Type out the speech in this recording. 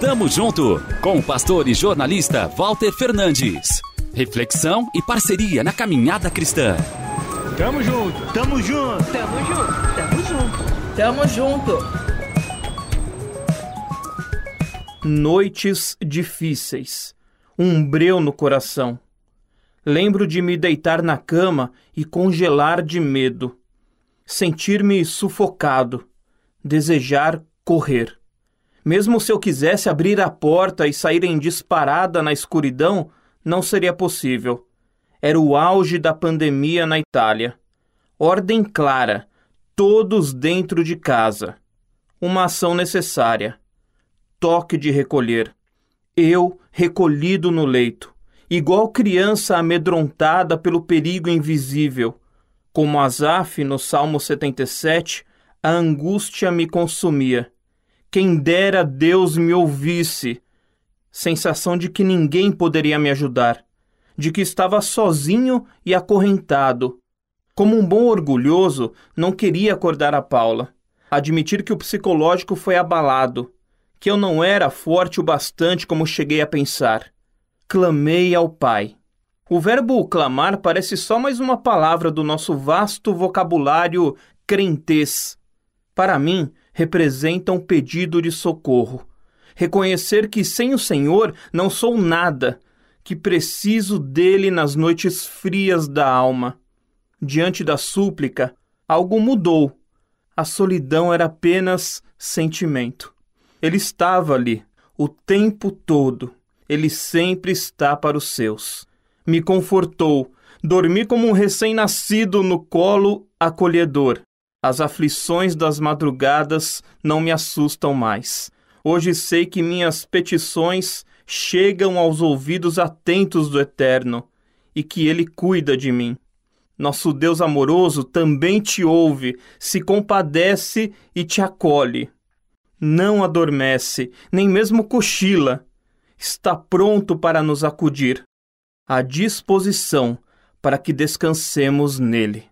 Tamo junto com o pastor e jornalista Walter Fernandes. Reflexão e parceria na caminhada cristã. Tamo junto, tamo junto, tamo junto, tamo junto, tamo junto. Noites difíceis, um breu no coração. Lembro de me deitar na cama e congelar de medo, sentir-me sufocado, desejar correr. Mesmo se eu quisesse abrir a porta e sair em disparada na escuridão, não seria possível. Era o auge da pandemia na Itália. Ordem clara, todos dentro de casa. Uma ação necessária. Toque de recolher. Eu recolhido no leito, igual criança amedrontada pelo perigo invisível. Como Asaf no Salmo 77, a angústia me consumia. Quem dera Deus me ouvisse sensação de que ninguém poderia me ajudar, de que estava sozinho e acorrentado. Como um bom orgulhoso, não queria acordar a Paula, admitir que o psicológico foi abalado, que eu não era forte o bastante como cheguei a pensar. Clamei ao Pai. O verbo clamar parece só mais uma palavra do nosso vasto vocabulário crentez. Para mim, representa um pedido de socorro reconhecer que sem o Senhor não sou nada, que preciso dele nas noites frias da alma. Diante da súplica, algo mudou. A solidão era apenas sentimento. Ele estava ali, o tempo todo. Ele sempre está para os seus. Me confortou. Dormi como um recém-nascido no colo acolhedor. As aflições das madrugadas não me assustam mais. Hoje sei que minhas petições chegam aos ouvidos atentos do Eterno e que Ele cuida de mim. Nosso Deus amoroso também te ouve, se compadece e te acolhe. Não adormece, nem mesmo cochila. Está pronto para nos acudir, à disposição para que descansemos nele.